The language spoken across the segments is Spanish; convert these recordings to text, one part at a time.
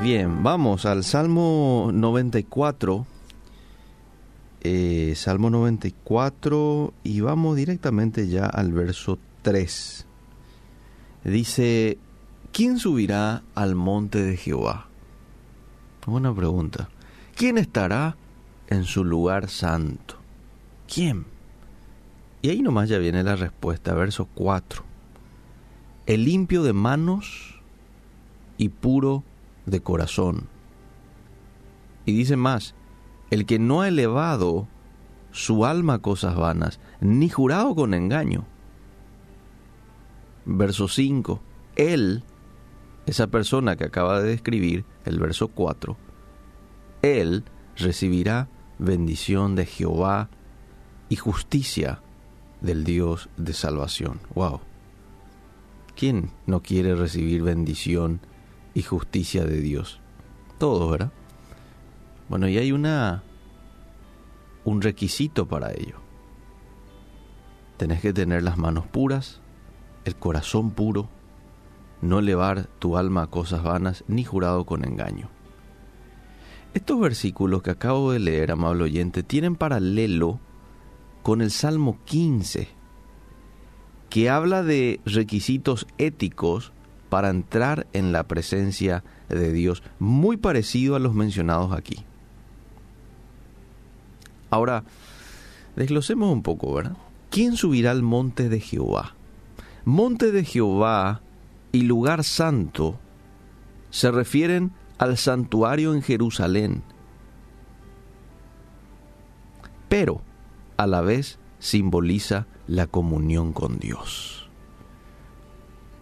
Bien, vamos al Salmo 94. Eh, Salmo 94 y vamos directamente ya al verso 3. Dice, ¿quién subirá al monte de Jehová? Buena pregunta. ¿Quién estará en su lugar santo? ¿Quién? Y ahí nomás ya viene la respuesta, verso 4. El limpio de manos y puro de corazón. Y dice más, el que no ha elevado su alma a cosas vanas, ni jurado con engaño. Verso 5, él, esa persona que acaba de describir, el verso 4, él recibirá bendición de Jehová y justicia del Dios de salvación. Wow. ¿Quién no quiere recibir bendición y justicia de Dios. Todo, ¿verdad? Bueno, y hay una un requisito para ello. Tenés que tener las manos puras, el corazón puro, no elevar tu alma a cosas vanas, ni jurado con engaño. Estos versículos que acabo de leer, amable oyente, tienen paralelo con el Salmo 15, que habla de requisitos éticos para entrar en la presencia de Dios, muy parecido a los mencionados aquí. Ahora, desglosemos un poco, ¿verdad? ¿Quién subirá al monte de Jehová? Monte de Jehová y lugar santo se refieren al santuario en Jerusalén, pero a la vez simboliza la comunión con Dios.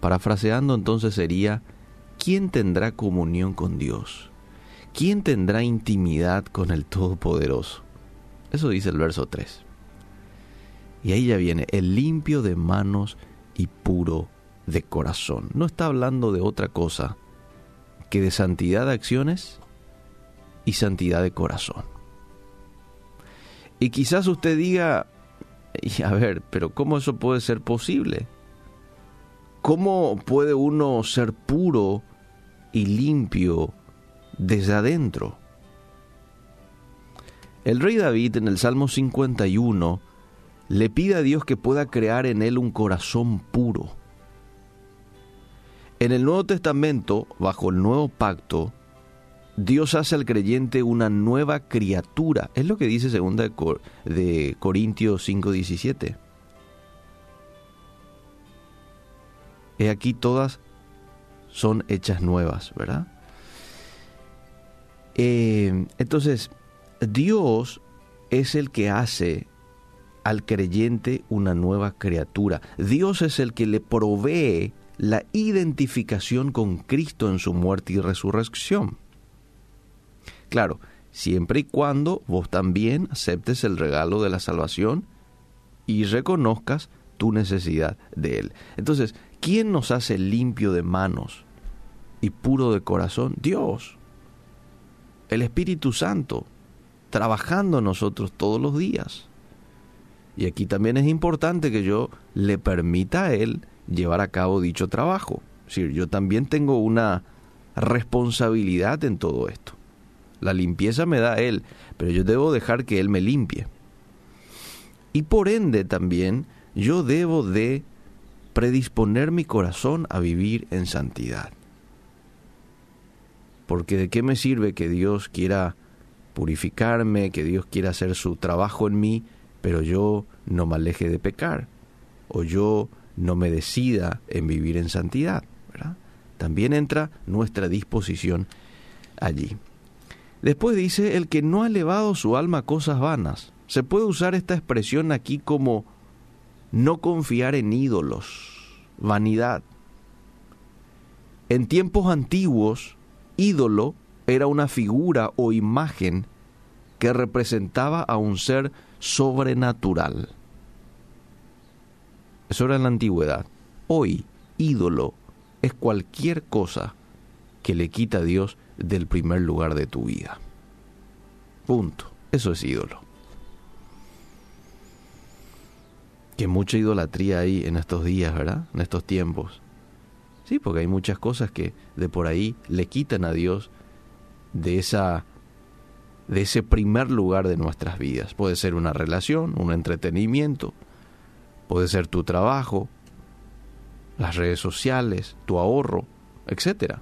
Parafraseando entonces sería, ¿quién tendrá comunión con Dios? ¿Quién tendrá intimidad con el Todopoderoso? Eso dice el verso 3. Y ahí ya viene, el limpio de manos y puro de corazón. No está hablando de otra cosa que de santidad de acciones y santidad de corazón. Y quizás usted diga, y a ver, pero ¿cómo eso puede ser posible? ¿Cómo puede uno ser puro y limpio desde adentro? El rey David en el Salmo 51 le pide a Dios que pueda crear en él un corazón puro. En el Nuevo Testamento, bajo el nuevo pacto, Dios hace al creyente una nueva criatura. Es lo que dice 2 de Corintios 5:17. He aquí todas son hechas nuevas, ¿verdad? Eh, entonces, Dios es el que hace al creyente una nueva criatura. Dios es el que le provee la identificación con Cristo en su muerte y resurrección. Claro, siempre y cuando vos también aceptes el regalo de la salvación y reconozcas tu necesidad de Él. Entonces, ¿quién nos hace limpio de manos y puro de corazón? Dios, el Espíritu Santo, trabajando en nosotros todos los días. Y aquí también es importante que yo le permita a Él llevar a cabo dicho trabajo. Es decir, yo también tengo una responsabilidad en todo esto. La limpieza me da Él, pero yo debo dejar que Él me limpie. Y por ende también yo debo de predisponer mi corazón a vivir en santidad. Porque de qué me sirve que Dios quiera purificarme, que Dios quiera hacer su trabajo en mí, pero yo no me aleje de pecar, o yo no me decida en vivir en santidad. También entra nuestra disposición allí. Después dice, el que no ha elevado su alma a cosas vanas. Se puede usar esta expresión aquí como no confiar en ídolos, vanidad. En tiempos antiguos, ídolo era una figura o imagen que representaba a un ser sobrenatural. Eso era en la antigüedad. Hoy, ídolo es cualquier cosa que le quita a Dios del primer lugar de tu vida. Punto. Eso es ídolo. Que mucha idolatría hay en estos días, ¿verdad? En estos tiempos. Sí, porque hay muchas cosas que de por ahí le quitan a Dios de esa de ese primer lugar de nuestras vidas. Puede ser una relación, un entretenimiento, puede ser tu trabajo, las redes sociales, tu ahorro, etc.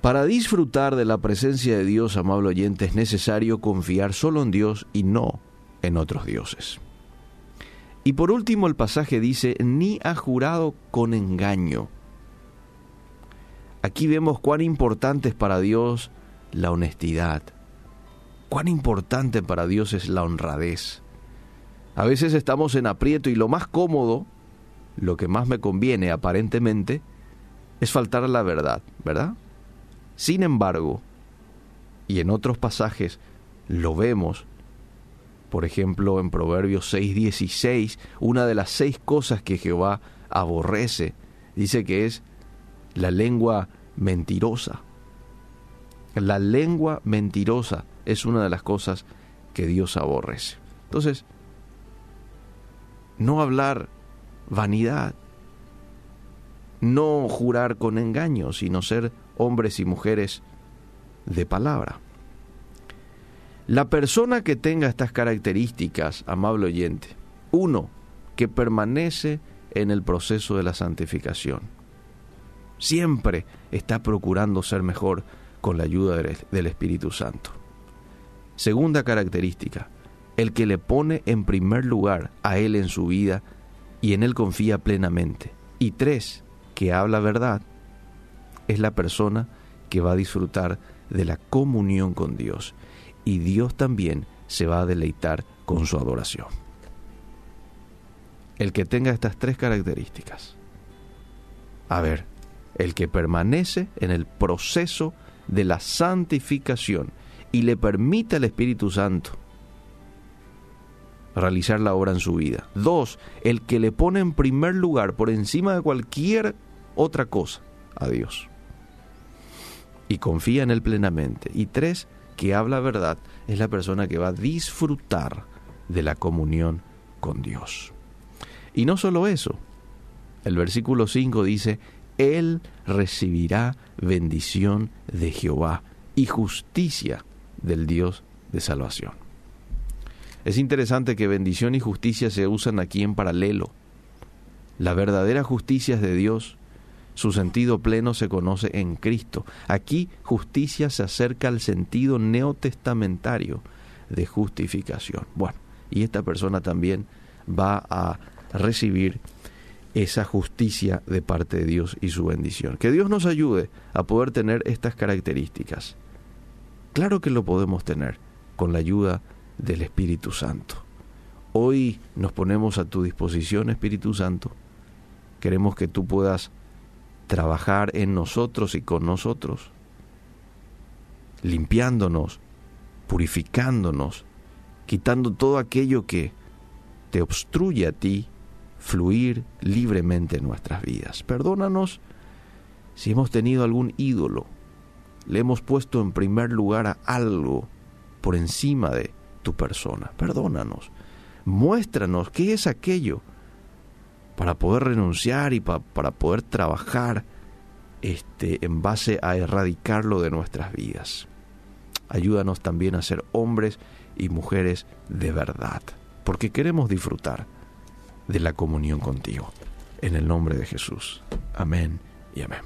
Para disfrutar de la presencia de Dios, amable oyente, es necesario confiar solo en Dios y no en otros dioses. Y por último el pasaje dice, ni ha jurado con engaño. Aquí vemos cuán importante es para Dios la honestidad. Cuán importante para Dios es la honradez. A veces estamos en aprieto y lo más cómodo, lo que más me conviene aparentemente, es faltar a la verdad, ¿verdad? Sin embargo, y en otros pasajes lo vemos, por ejemplo en Proverbios 6:16, una de las seis cosas que Jehová aborrece, dice que es la lengua mentirosa. La lengua mentirosa es una de las cosas que Dios aborrece. Entonces, no hablar vanidad, no jurar con engaño, sino ser hombres y mujeres de palabra. La persona que tenga estas características, amable oyente, uno, que permanece en el proceso de la santificación. Siempre está procurando ser mejor con la ayuda del Espíritu Santo. Segunda característica, el que le pone en primer lugar a Él en su vida y en Él confía plenamente. Y tres, que habla verdad, es la persona que va a disfrutar de la comunión con Dios. Y Dios también se va a deleitar con su adoración. El que tenga estas tres características. A ver, el que permanece en el proceso de la santificación y le permite al Espíritu Santo realizar la obra en su vida. Dos, el que le pone en primer lugar, por encima de cualquier otra cosa, a Dios. Y confía en Él plenamente. Y tres, que habla verdad, es la persona que va a disfrutar de la comunión con Dios. Y no solo eso, el versículo 5 dice, Él recibirá bendición de Jehová y justicia del Dios de salvación. Es interesante que bendición y justicia se usan aquí en paralelo. La verdadera justicia es de Dios. Su sentido pleno se conoce en Cristo. Aquí justicia se acerca al sentido neotestamentario de justificación. Bueno, y esta persona también va a recibir esa justicia de parte de Dios y su bendición. Que Dios nos ayude a poder tener estas características. Claro que lo podemos tener con la ayuda del Espíritu Santo. Hoy nos ponemos a tu disposición, Espíritu Santo. Queremos que tú puedas trabajar en nosotros y con nosotros, limpiándonos, purificándonos, quitando todo aquello que te obstruye a ti fluir libremente en nuestras vidas. Perdónanos si hemos tenido algún ídolo, le hemos puesto en primer lugar a algo por encima de tu persona. Perdónanos. Muéstranos qué es aquello para poder renunciar y para poder trabajar este, en base a erradicarlo de nuestras vidas. Ayúdanos también a ser hombres y mujeres de verdad, porque queremos disfrutar de la comunión contigo. En el nombre de Jesús. Amén y amén.